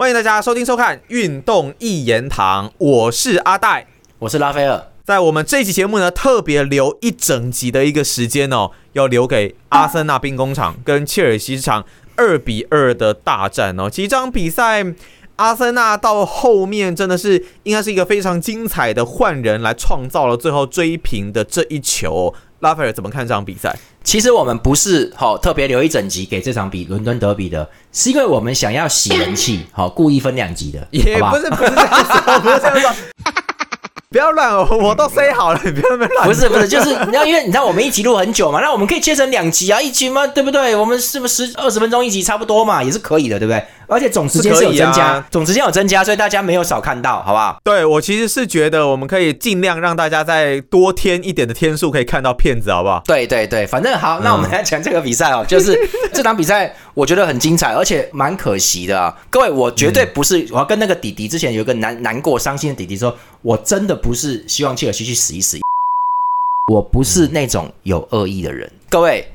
欢迎大家收听收看《运动一言堂》，我是阿戴，我是拉斐尔。在我们这期节目呢，特别留一整集的一个时间哦，要留给阿森纳兵工厂跟切尔西这场二比二的大战哦。其实这场比赛，阿森纳到后面真的是应该是一个非常精彩的换人来创造了最后追平的这一球。拉斐尔怎么看这场比赛？其实我们不是好特别留一整集给这场比伦敦德比的，是因为我们想要洗人气，好故意分两集的，也不是不是这样说，不是这样说。不要乱哦，我都塞好了，你不要乱。不是不是，就是你要因为你知道我们一集录很久嘛，那我们可以切成两集啊，一集嘛，对不对？我们是不是十二十分钟一集差不多嘛，也是可以的，对不对？而且总时间是有增加，总时间有增加，所以大家没有少看到，好不好？对我其实是觉得我们可以尽量让大家再多添一点的天数，可以看到片子，好不好？对对对，反正好，那我们来讲这个比赛哦，就是这场比赛我觉得很精彩，而且蛮可惜的啊。各位，我绝对不是我要跟那个弟弟之前有个难难过伤心的弟弟说，我真的不是希望切尔西去死一死，我不是那种有恶意的人，各位。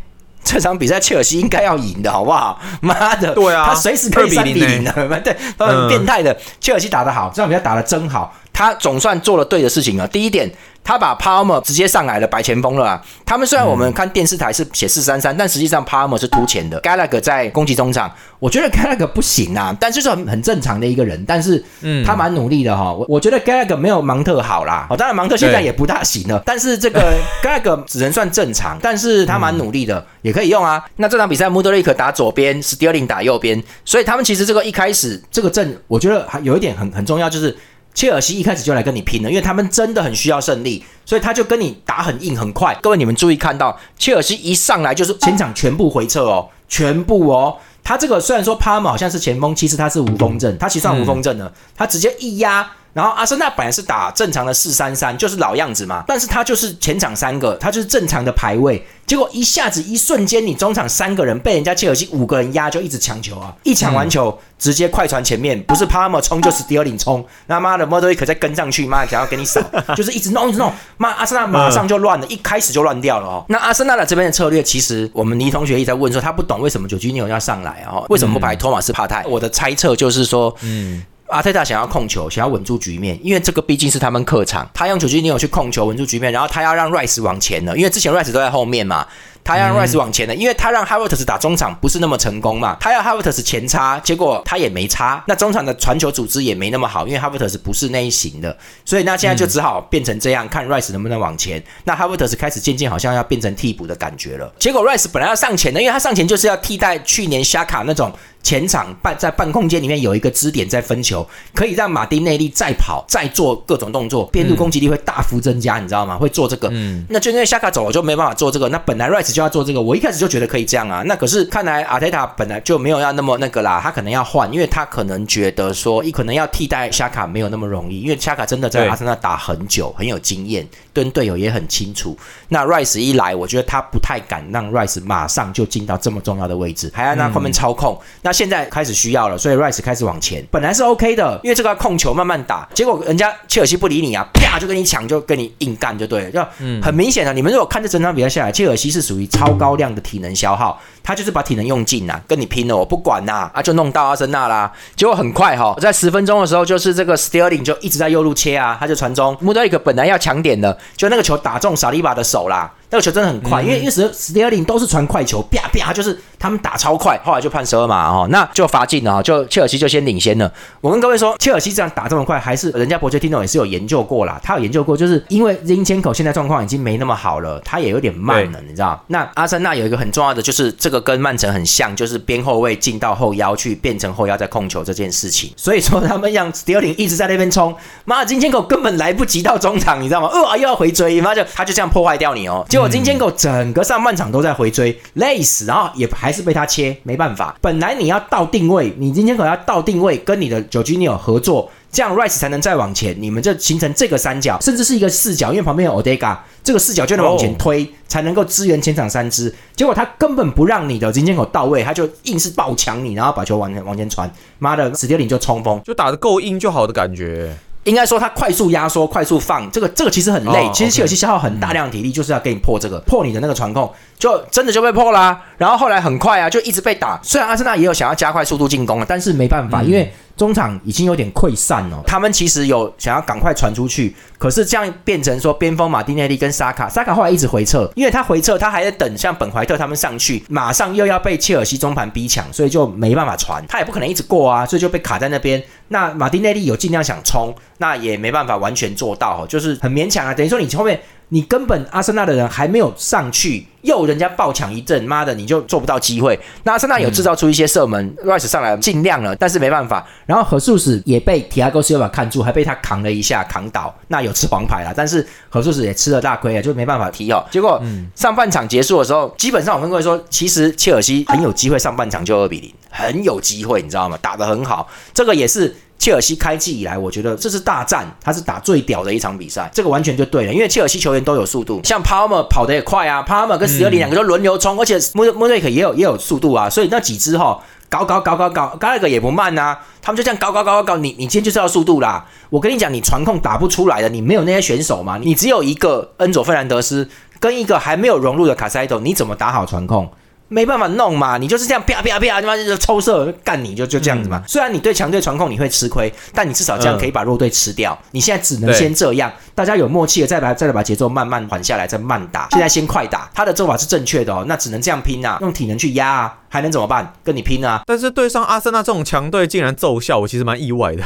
这场比赛切尔西应该要赢的，好不好？妈的，对啊，他随时可以三比零的，对，他很变态的。切尔西打得好，这场比赛打得真好，他总算做了对的事情了。第一点。他把 Palmer 直接上来了白前锋了啊！他们虽然我们看电视台是写四三三，但实际上 Palmer 是突前的。Gallagher 在攻击中场，我觉得 Gallagher 不行啊，但就是很很正常的一个人，但是他蛮努力的哈。我我觉得 Gallagher 没有芒特好啦，哦，当然芒特现在也不大行了，但是这个 Gallagher 只能算正常，但是他蛮努力的，也可以用啊。那这场比赛 m u d r i k 打左边，Sterling 打右边，所以他们其实这个一开始这个阵，我觉得还有一点很很重要，就是。切尔西一开始就来跟你拼了，因为他们真的很需要胜利，所以他就跟你打很硬很快。各位你们注意看到，切尔西一上来就是前场全部回撤哦，全部哦。他这个虽然说帕姆好像是前锋，其实他是无锋阵，他其实算无锋阵的，他直接一压。然后阿森纳本来是打正常的四三三，就是老样子嘛，但是他就是前场三个，他就是正常的排位，结果一下子一瞬间，你中场三个人被人家切尔西五个人压，就一直抢球啊，一抢完球直接快传前面，不是帕姆冲就是迪尔林冲，那妈的莫德里克再跟上去，妈想要给你扫，就是一直弄一直弄，妈阿森纳马上就乱了，一开始就乱掉了哦。那阿森纳的这边的策略，其实我们倪同学一直在问说，他不懂为什么九居纽要上来哦？为什么不排托马斯帕泰？我的猜测就是说，嗯。阿泰塔想要控球，想要稳住局面，因为这个毕竟是他们客场，他用九基尼奥去控球稳住局面，然后他要让 Rice 往前了，因为之前 Rice 都在后面嘛。他要 Rice 往前的，因为他让 Havertz 打中场不是那么成功嘛，他要 Havertz 前插，结果他也没插，那中场的传球组织也没那么好，因为 Havertz 不是那一型的，所以那现在就只好变成这样，看 Rice 能不能往前。那 Havertz 开始渐渐好像要变成替补的感觉了。结果 Rice 本来要上前的，因为他上前就是要替代去年虾卡那种前场半在半空间里面有一个支点在分球，可以让马丁内利再跑再做各种动作，边路攻击力会大幅增加，你知道吗？会做这个，嗯，那就因为虾卡走了就没办法做这个，那本来 Rice。就要做这个，我一开始就觉得可以这样啊。那可是看来阿泰塔本来就没有要那么那个啦，他可能要换，因为他可能觉得说，一可能要替代夏卡没有那么容易，因为夏卡真的在阿森纳打很久，很有经验，跟队友也很清楚。那 Rice 一来，我觉得他不太敢让 Rice 马上就进到这么重要的位置，还要那后面操控。那现在开始需要了，所以 Rice 开始往前，本来是 OK 的，因为这个控球慢慢打，结果人家切尔西不理你啊，啪就跟你抢，就跟你硬干就对了，就很明显的。你们如果看这整场比赛下来，切尔西是属于。超高量的体能消耗，他就是把体能用尽呐，跟你拼了，我不管呐，啊，就弄到阿森纳啦。结果很快哈，在十分钟的时候，就是这个 Sterling 就一直在右路切啊，他就传中，穆德里克本来要抢点的，就那个球打中萨利巴的手啦。那个球真的很快，因为因为史史蒂尔林都是传快球，啪啪，就是他们打超快，后来就判十二码哦，那就罚进了，就切尔西就先领先了。我跟各位说，切尔西这样打这么快，还是人家伯爵听懂也是有研究过啦，他有研究过，就是因为金千口现在状况已经没那么好了，他也有点慢了，你知道？那阿森纳有一个很重要的，就是这个跟曼城很像，就是边后卫进到后腰去变成后腰在控球这件事情。所以说他们让史蒂尔林一直在那边冲，妈的金千口根本来不及到中场，你知道吗？呃，又要回追，妈就他就这样破坏掉你哦。结果金千狗整个上半场都在回追，累死，然后也还是被他切，没办法。本来你要到定位，你金千狗要到定位，跟你的九 G 尼尔合作，这样 Rice 才能再往前，你们就形成这个三角，甚至是一个四角，因为旁边有 Odega，这个四角就能往前推，才能够支援前场三支。结果他根本不让你的金千狗到位，他就硬是爆抢你，然后把球往前往前传，妈的，史蒂林就冲锋，就打得够硬就好的感觉。应该说他快速压缩、快速放，这个这个其实很累。其实切尔西消耗很大量体力，就是要给你破这个，破你的那个传控，就真的就被破啦。然后后来很快啊，就一直被打。虽然阿森纳也有想要加快速度进攻啊，但是没办法，因为中场已经有点溃散了。他们其实有想要赶快传出去，可是这样变成说边锋马丁内利跟沙卡，沙卡后来一直回撤，因为他回撤他还在等像本怀特他们上去，马上又要被切尔西中盘逼抢，所以就没办法传，他也不可能一直过啊，所以就被卡在那边。那马丁内利有尽量想冲，那也没办法完全做到，就是很勉强啊。等于说你后面。你根本阿森纳的人还没有上去，又人家爆抢一阵，妈的你就做不到机会。那阿森纳有制造出一些射门，Rice 上来尽量了，但是没办法。然后何素史也被提亚戈斯瓦看住，还被他扛了一下，扛倒。那有吃黄牌了，但是何素史也吃了大亏啊，就没办法踢哦。结果上半场结束的时候，基本上我跟各位说，其实切尔西很有机会上半场就二比零，很有机会，你知道吗？打得很好，这个也是。切尔西开季以来，我觉得这是大战，他是打最屌的一场比赛，这个完全就对了。因为切尔西球员都有速度，像 Palmer 跑得也快啊，Palmer 跟史特林两个都轮流冲，而且莫莫瑞克也有也有速度啊，所以那几支哈搞搞搞搞搞，高那个也不慢呐，他们就这样搞搞搞搞搞，你你今天就是要速度啦。我跟你讲，你传控打不出来的，你没有那些选手嘛，你只有一个恩佐费兰德斯跟一个还没有融入的卡塞多，你怎么打好传控？没办法弄嘛，你就是这样啪啪啪，他妈就抽射干你就就这样子嘛。虽然你对强队传控你会吃亏，但你至少这样可以把弱队吃掉。你现在只能先这样，大家有默契的再把再来把节奏慢慢缓下来，再慢打。现在先快打，他的做法是正确的哦，那只能这样拼啊，用体能去压啊，还能怎么办？跟你拼啊！但是对上阿森纳这种强队竟然奏效，我其实蛮意外的。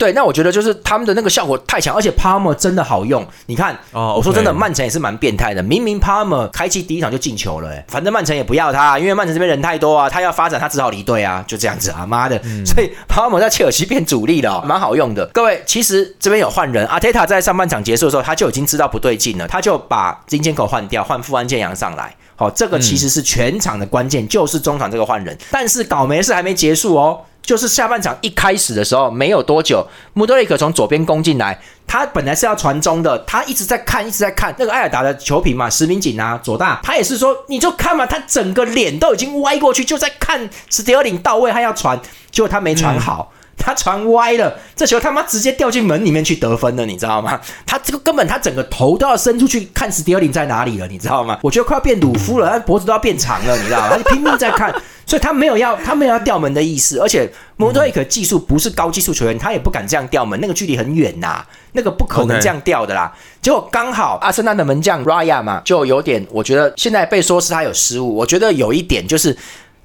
对，那我觉得就是他们的那个效果太强，而且 Palmer 真的好用。你看，哦，我说真的，曼城也是蛮变态的。明明 Palmer 开启第一场就进球了，哎，反正曼城也不要他，因为曼城这边人太多啊，他要发展，他只好离队啊，就这样子啊，妈的！所以 Palmer 在切尔西变主力了，蛮好用的。各位，其实这边有换人，阿泰塔在上半场结束的时候，他就已经知道不对劲了，他就把金坚口换掉，换富安健洋上来。好，这个其实是全场的关键，就是中场这个换人。但是倒霉的事还没结束哦。就是下半场一开始的时候，没有多久，穆德里克从左边攻进来，他本来是要传中的，他一直在看，一直在看那个艾尔达的球品嘛，石明锦啊，左大，他也是说，你就看嘛，他整个脸都已经歪过去，就在看史蒂尔林到位，他要传，结果他没传好。他传歪了，这球他妈直接掉进门里面去得分了，你知道吗？他这个根本他整个头都要伸出去看史蒂尔林在哪里了，你知道吗？我觉得快要变鲁夫了，他脖子都要变长了，你知道吗？他就拼命在看，所以他没有要他没有要掉门的意思，而且摩托伊克技术不是高技术球员，他也不敢这样掉门，那个距离很远呐，那个不可能这样掉的啦。结果刚好阿森纳的门将 Raya 嘛，就有点，我觉得现在被说是他有失误，我觉得有一点就是，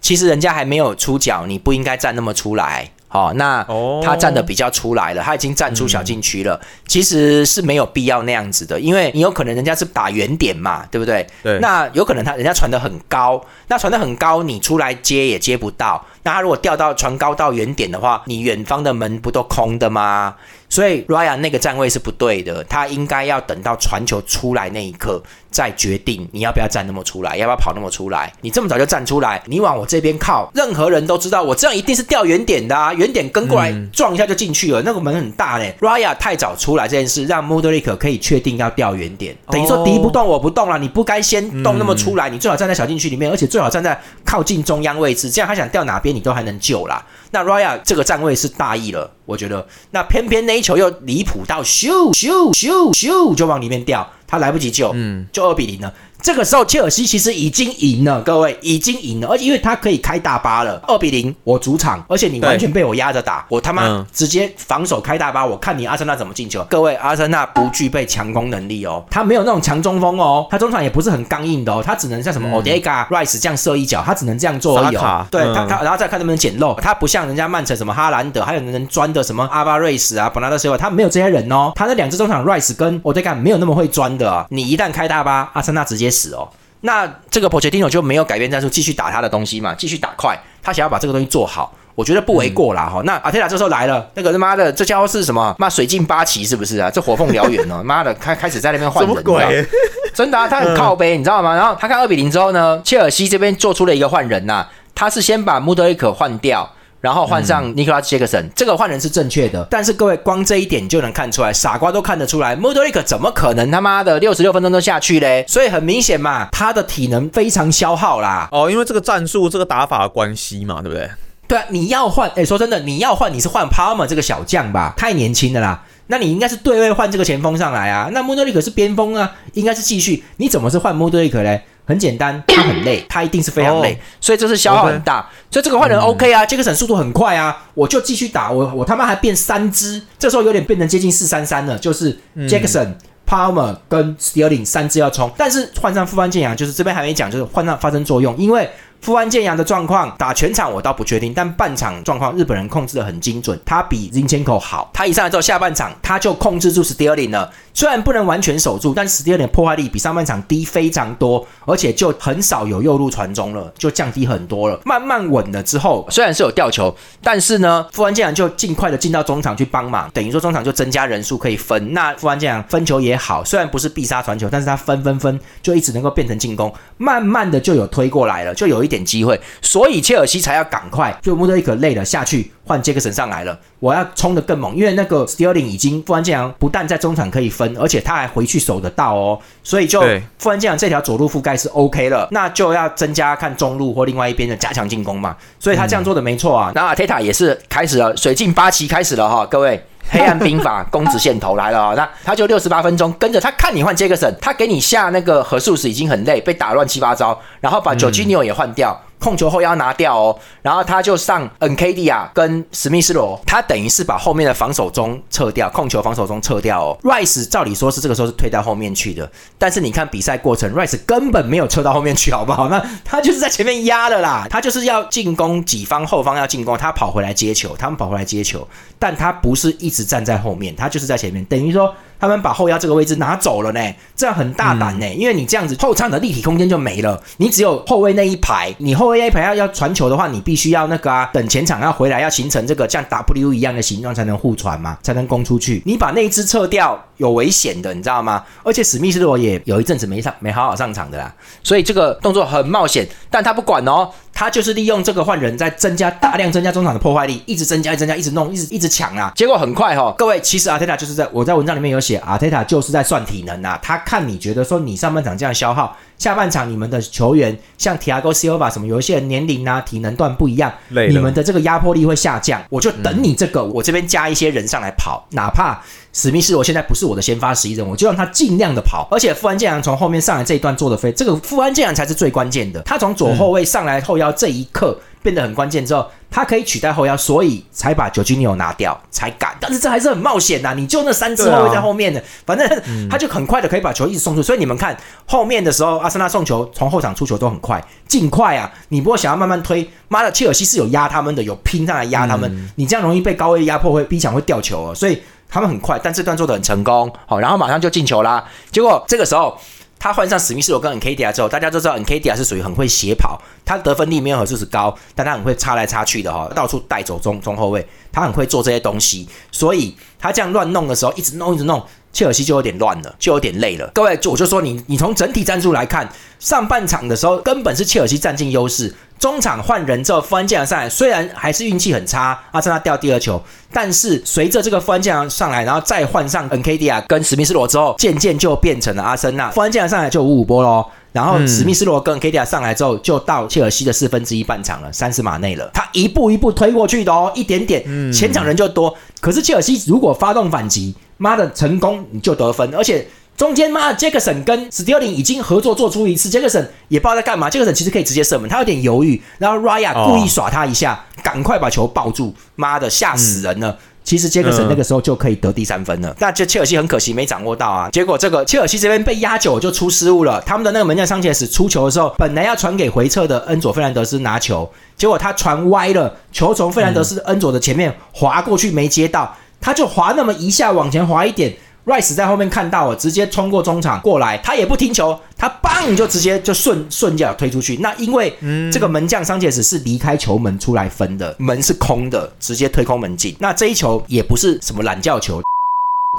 其实人家还没有出脚，你不应该站那么出来。哦，那他站的比较出来了，他已经站出小禁区了。其实是没有必要那样子的，因为你有可能人家是打远点嘛，对不对？对。那有可能他人家传的很高，那传的很高，你出来接也接不到。那他如果掉到传高到远点的话，你远方的门不都空的吗？所以 Ryan 那个站位是不对的，他应该要等到传球出来那一刻再决定你要不要站那么出来，要不要跑那么出来。你这么早就站出来，你往我这边靠，任何人都知道我这样一定是掉远点的啊，远点跟过来撞一下就进去了，那个门很大嘞。Ryan 太早出来这件事，让 Modric 可以确定要掉远点，等于说敌不动我不动了，你不该先动那么出来，你最好站在小禁区里面，而且最好站在靠近中央位置，这样他想掉哪边你都还能救啦。那 Raya 这个站位是大意了，我觉得。那偏偏那一球又离谱到咻咻咻咻就往里面掉，他来不及救，嗯，就二比零了。这个时候，切尔西其实已经赢了，各位已经赢了，而且因为他可以开大巴了，二比零，我主场，而且你完全被我压着打，我他妈直接防守开大巴，我看你阿森纳怎么进球。各位，阿森纳不具备强攻能力哦，他没有那种强中锋哦，他中场也不是很刚硬的哦，他只能像什么 Odega、Rice 这样射一脚，他只能这样做而已。对他，他然后再看能不能捡漏，他不像人家曼城什么哈兰德，还有能钻的什么阿巴瑞斯啊、本拉德西尔，他没有这些人哦，他那两支中场 Rice 跟 Odega 没有那么会钻的，你一旦开大巴，阿森纳直接。死哦，那这个 Pochettino 就没有改变战术，继续打他的东西嘛，继续打快，他想要把这个东西做好，我觉得不为过啦哈。那阿泰拉这时候来了，那个他妈的这家伙是什么？妈水镜八旗是不是啊？这火凤燎原哦，妈的开开始在那边换人，鬼？真的啊，他很靠背，你知道吗？然后他看二比零之后呢，切尔西这边做出了一个换人呐，他是先把穆德里克换掉。然后换上尼克拉斯杰克森，这个换人是正确的。但是各位，光这一点就能看出来，傻瓜都看得出来，莫德里克怎么可能他妈的六十六分钟都下去嘞？所以很明显嘛，他的体能非常消耗啦。哦，因为这个战术、这个打法的关系嘛，对不对？对啊，你要换，哎，说真的，你要换，你是换 Palmer 这个小将吧？太年轻了啦。那你应该是对位换这个前锋上来啊。那莫德里克是边锋啊，应该是继续。你怎么是换莫德里克嘞？很简单，他很累，他一定是非常累，哦所以这是消耗很大。所以这个换人 OK 啊，杰克森速度很快啊，我就继续打，我我他妈还变三支，这时候有点变成接近四三三了，就是杰克森。Palmer 跟 Sterling 三支要冲，但是换上副班健阳，就是这边还没讲，就是换上发生作用，因为富安健洋的状况打全场我倒不确定，但半场状况日本人控制的很精准，他比 Zinchenko 好，他一上来之后下半场他就控制住 Sterling 了，虽然不能完全守住，但 Sterling 破坏力比上半场低非常多，而且就很少有右路传中了，就降低很多了，慢慢稳了之后，虽然是有吊球，但是呢，富安健洋就尽快的进到中场去帮忙，等于说中场就增加人数可以分，那富安健洋分球也好，虽然不是必杀传球，但是他分分分就一直能够变成进攻，慢慢的就有推过来了，就有一点机会，所以切尔西才要赶快，就穆德里克累了下去换杰克森上来了，我要冲得更猛，因为那个 Sterling 已经富安健洋不但在中场可以分，而且他还回去守得到哦，所以就富安健洋这条左路覆盖是 OK 了，那就要增加看中路或另外一边的加强进攻嘛，所以他这样做的没错啊。那阿泰塔也是开始了，水镜八旗开始了哈，各位。黑暗兵法公子线头来了啊、那他就六十八分钟跟着他看你换杰克森，他给你下那个核术时已经很累，被打乱七八糟，然后把九 G New 也换掉。控球后腰拿掉哦，然后他就上 NKD 啊跟史密斯罗，他等于是把后面的防守中撤掉，控球防守中撤掉哦。Rice 照理说是这个时候是推到后面去的，但是你看比赛过程，Rice 根本没有撤到后面去，好不好？那他就是在前面压了啦，他就是要进攻己方后方要进攻，他跑回来接球，他们跑回来接球，但他不是一直站在后面，他就是在前面，等于说。他们把后腰这个位置拿走了呢，这样很大胆呢，因为你这样子后场的立体空间就没了，你只有后卫那一排，你后卫那一排要要传球的话，你必须要那个啊，等前场要回来，要形成这个像 W 一样的形状才能互传嘛，才能攻出去。你把那一只撤掉，有危险的，你知道吗？而且史密斯罗也有一阵子没上，没好好上场的啦，所以这个动作很冒险，但他不管哦。他就是利用这个换人，在增加大量增加中场的破坏力，一直增加、一增加、一直弄、一直一直抢啊。结果很快哈、哦，各位，其实阿泰塔就是在我在文章里面有写，阿泰塔就是在算体能啊。他看你觉得说你上半场这样消耗，下半场你们的球员像 Tiago Silva 什么，有一些人年龄啊、体能段不一样，你们的这个压迫力会下降。我就等你这个，我这边加一些人上来跑，哪怕史密斯我现在不是我的先发十一人，我就让他尽量的跑。而且富安健洋从后面上来这一段做的飞，这个富安健洋才是最关键的。他从左后卫上来后腰这一刻。变得很关键之后，他可以取代后腰，所以才把九金牛拿掉，才敢。但是这还是很冒险呐、你就那三支后卫在后面的，反正他就很快的可以把球一直送出。所以你们看后面的时候，阿森纳送球从后场出球都很快，尽快啊！你不会想要慢慢推，妈的，切尔西是有压他们的，有拼上来压他们，你这样容易被高位压迫，会逼抢会掉球哦。所以他们很快，但这段做的很成功，好，然后马上就进球啦。结果这个时候。他换上史密斯罗跟 nkdi 之后，大家都知道 nkdi 是属于很会斜跑，他得分力没有何素是高，但他很会插来插去的哈，到处带走中中后卫，他很会做这些东西，所以他这样乱弄的时候，一直弄一直弄，切尔西就有点乱了，就有点累了。各位，就我就说你，你从整体战术来看，上半场的时候根本是切尔西占尽优势，中场换人之后，富安健上来，虽然还是运气很差，阿森纳掉第二球，但是随着这个富安健上来，然后再换上 N K D 啊跟史密斯罗之后，渐渐就变成了阿森纳。富安健上来就五五波喽。然后史密斯罗跟 K D 上来之后，就到切尔西的四分之一半场了，三十码内了。他一步一步推过去的哦，一点点，前场人就多。可是切尔西如果发动反击，妈的成功你就得分，而且。中间妈的，杰克森跟史蒂尔林已经合作做出一次，杰克森也不知道在干嘛。杰克森其实可以直接射门，他有点犹豫，然后 Raya 故意耍他一下，赶、快把球抱住，妈的吓死人了。其实杰克森那个时候就可以得第三分了，那这切尔西很可惜没掌握到啊。结果这个切尔西这边被压久就出失误了，他们的那个门将桑切斯出球的时候，本来要传给回撤的恩佐费兰德斯拿球，结果他传歪了，球从费兰德斯恩佐的前面滑过去没接到，他就滑那么一下往前滑一点。Rice 在后面看到了，直接冲过中场过来，他也不停球，他棒就直接就顺顺脚推出去。那因为这个门将桑切斯是离开球门出来分的，门是空的，直接推空门进。那这一球也不是什么懒觉球，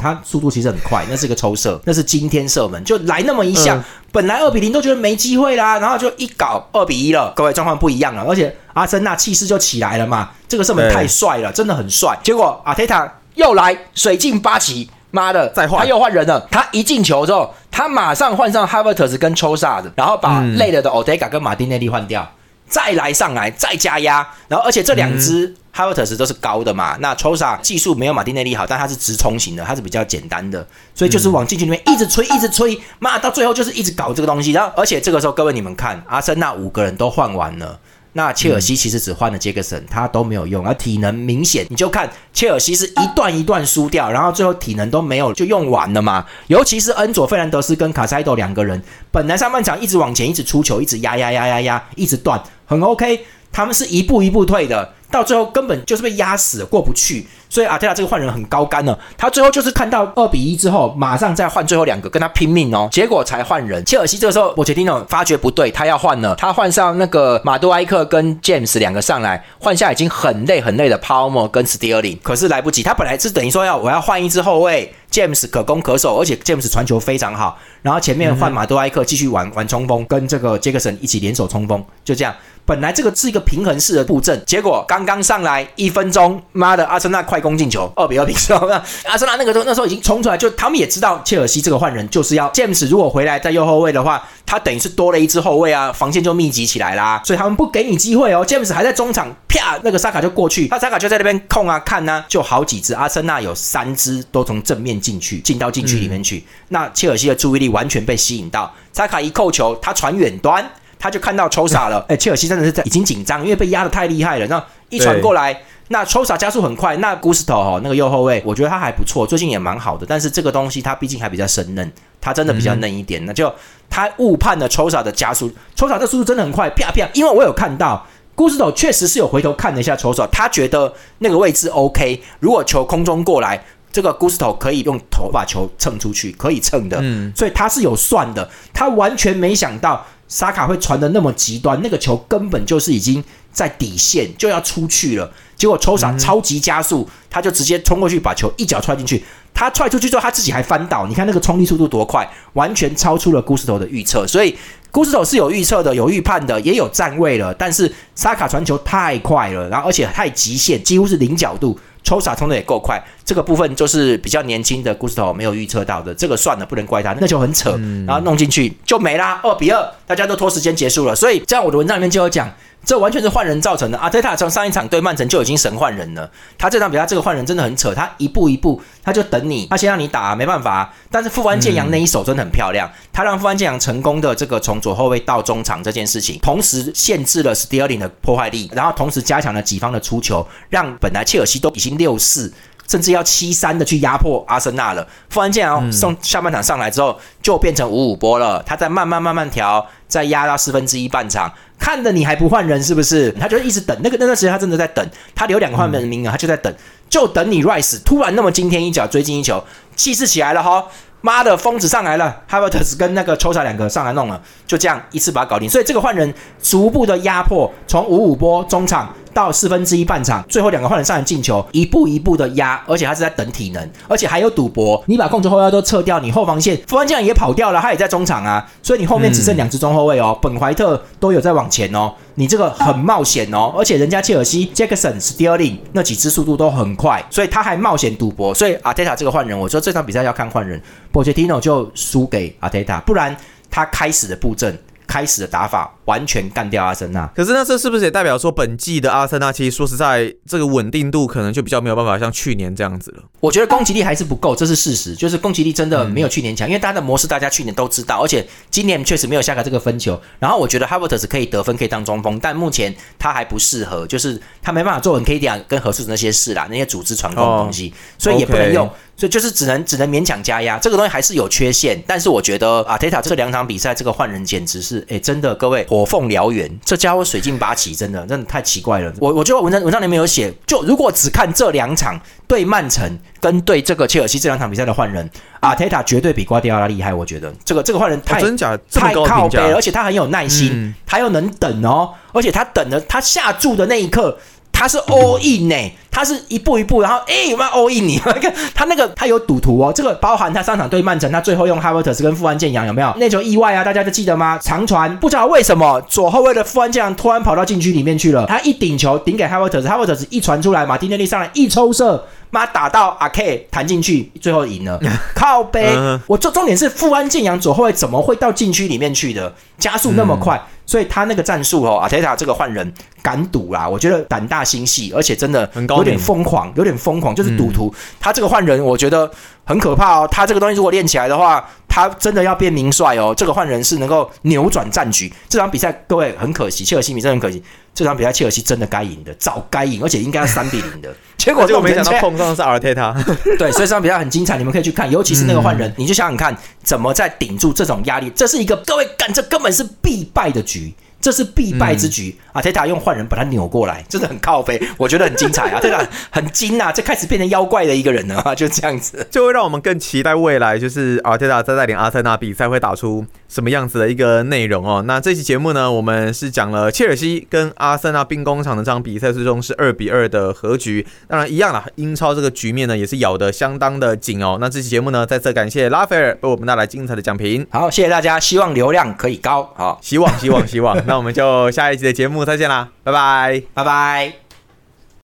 他速度其实很快，那是个抽射，那是今天射门，就来那么一下，本来二比零都觉得没机会啦，然后就一搞二比一了。各位状况不一样了，而且阿森纳气势就起来了嘛，这个射门太帅了，真的很帅。结果阿泰塔又来水镜八旗。妈的，再换他又换人了。他一进球之后，他马上换上 Havertz 跟 c h o s a 的，然后把累了的 Odega 跟马丁内利换掉。再来上来再加压，然后而且这两支 h a e s 都是高的嘛，那 Chosa 技术没有马丁内利好，但它是直冲型的，它是比较简单的，所以就是往禁区里面一直吹，一直吹，妈到最后就是一直搞这个东西，然后而且这个时候各位你们看，阿森纳五个人都换完了。那切尔西其实只换了杰克森，他都没有用，而体能明显，你就看切尔西是一段一段输掉，然后最后体能都没有就用完了嘛。尤其是恩佐费兰德斯跟卡塞多两个人，本来上半场一直往前，一直出球，一直压压压压压，一直断，很 OK。他们是一步一步退的，到最后根本就是被压死，过不去。所以阿特拉这个换人很高干呢，他最后就是看到二比一之后，马上再换最后两个跟他拼命哦，结果才换人。切尔西这个时候，波切蒂诺发觉不对，他要换了，他换上那个马杜埃克跟 James 两个上来，换下已经很累很累的 Palmer 跟 Sterling，可是来不及，他本来是等于说要我要换一支后卫，James 可攻可守，而且 James 传球非常好，然后前面换马杜埃克继续玩玩冲锋，跟这个杰克森一起联手冲锋，就这样。本来这个是一个平衡式的布阵，结果刚刚上来一分钟，妈的，阿森纳快攻进球，二比二平手。阿森纳那个时候那时候已经冲出来，就他们也知道切尔西这个换人就是要 James 如果回来在右后卫的话，他等于是多了一支后卫啊，防线就密集起来啦，所以他们不给你机会哦。James 还在中场，啪，那个萨卡就过去，那萨卡就在那边控啊看呢，就好几支，阿森纳有三支都从正面进去，进到禁区里面去，那切尔西的注意力完全被吸引到，萨卡一扣球，他传远端。他就看到抽傻了，哎，切尔西真的是在已经紧张，因为被压的太厉害了。那一传过来，那抽傻加速很快。那 Gusto 哈，那个右后卫，我觉得他还不错，最近也蛮好的。但是这个东西他毕竟还比较生嫩，他真的比较嫩一点。那就他误判了抽傻的加速，抽傻这速度真的很快，啪啪。因为我有看到 Gusto 确实是有回头看了一下抽傻，他觉得那个位置 OK。如果球空中过来，这个 Gusto 可以用头把球蹭出去，可以蹭的。嗯，所以他是有算的，他完全没想到。沙卡会传的那么极端，那个球根本就是已经在底线就要出去了，结果抽傻超级加速，他就直接冲过去把球一脚踹进去。他踹出去之后，他自己还翻倒，你看那个冲力速度多快，完全超出了古斯头的预测。所以古斯头是有预测的，有预判的，也有站位了。但是沙卡传球太快了，然后而且太极限，几乎是零角度。抽傻冲的也够快，这个部分就是比较年轻的 Gusto 没有预测到的，这个算了，不能怪他，那就很扯，然后弄进去就没啦，二比二，大家都拖时间结束了，所以这样我的文章里面就有讲。这完全是换人造成的。阿特塔从上一场对曼城就已经神换人了，他这场比赛这个换人真的很扯，他一步一步他就等你，他先让你打，没办法。但是富安健阳那一手真的很漂亮，他让富安健阳成功的这个从左后卫到中场这件事情，同时限制了斯蒂尔林的破坏力，然后同时加强了己方的出球，让本来切尔西都已经六四。甚至要七三的去压迫阿森纳了。富安健洋上下半场上来之后，就变成五五波了。他在慢慢慢慢调，再压到四分之一半场，看着你还不换人是不是？他就一直等那个那段时间，他真的在等。他留两个换人名额，他就在等，就等你 Rice 突然那么惊天一脚追进一球，气势起来了哈。妈的，疯子上来了 h a v e r t s 跟那个抽查两个上来弄了，就这样一次把它搞定。所以这个换人逐步的压迫，从五五波中场到四分之一半场，最后两个换人上来进球，一步一步的压，而且他是在等体能，而且还有赌博。你把控球后腰都撤掉，你后防线富安健也跑掉了，他也在中场啊，所以你后面只剩两支中后卫哦，本怀特都有在往前哦。你这个很冒险哦，而且人家切尔西杰克森、斯蒂尔林那几支速度都很快，所以他还冒险赌博。所以阿特塔这个换人，我说这场比赛要看换人，波切蒂诺就输给阿特塔，不然他开始的布阵。开始的打法完全干掉阿森纳，可是那这是不是也代表说本季的阿森纳其实说实在这个稳定度可能就比较没有办法像去年这样子了？我觉得攻击力还是不够，这是事实，就是攻击力真的没有去年强，因为他的模式大家去年都知道，而且今年确实没有下个这个分球。然后我觉得哈 r 特 s 可以得分，可以当中锋，但目前他还不适合，就是他没办法做很 K D 啊跟合适的那些事啦，那些组织传控的东西，所以也不能用。所以就是只能只能勉强加压，这个东西还是有缺陷。但是我觉得阿特塔这两场比赛这个换人简直是，哎，真的各位火凤燎原，这家伙水镜八旗，真的真的太奇怪了。我我觉得文章文章里面有写，就如果只看这两场对曼城跟对这个切尔西这两场比赛的换人，阿泰塔绝对比瓜迪奥拉厉害。我觉得这个这个换人太真假太靠背，而且他很有耐心，他又能等哦，而且他等的他下注的那一刻。他是 all in 呢，他是一步一步，然后哎，有没有 all in 你？看 他那个，他有赌徒哦。这个包含他上场对曼城，他最后用哈维特斯跟富安健洋有没有？那球意外啊，大家就记得吗？长传不知道为什么左后卫的富安健洋突然跑到禁区里面去了，他一顶球顶给哈维特斯，哈维特斯一传出来，马丁内利上来一抽射，妈打到阿 K 弹进去，最后赢了。靠背，我重重点是富安健洋左后卫怎么会到禁区里面去的？加速那么快。所以他那个战术哦，阿泰塔这个换人敢赌啦，我觉得胆大心细，而且真的有点疯狂，有点疯狂，就是赌徒。他这个换人，我觉得很可怕哦。他这个东西如果练起来的话，他真的要变名帅哦。这个换人是能够扭转战局。这场比赛各位很可惜，切尔西米真的很可惜。这场比赛切尔西真的该赢的，早该赢，而且应该要三比零的。结果就没想到碰上的是阿尔特塔。对，所以这场比赛很精彩，你们可以去看，尤其是那个换人，你就想想看怎么在顶住这种压力。这是一个各位干，这根本是必败的局。这是必败之局啊！泰塔用换人把他扭过来，真的很靠背，我觉得很精彩啊！泰塔很精啊，这开始变成妖怪的一个人了啊，就这样子，就会让我们更期待未来，就是阿泰塔在带领阿森纳比赛会打出什么样子的一个内容哦。那这期节目呢，我们是讲了切尔西跟阿森纳兵工厂的这场比赛，最终是二比二的和局。当然一样啦，英超这个局面呢也是咬得相当的紧哦。那这期节目呢，再次感谢拉斐尔为我们带来精彩的奖评。好，谢谢大家，希望流量可以高，好，希望希望希望。那我们就下一集的节目再见啦，拜拜，拜拜。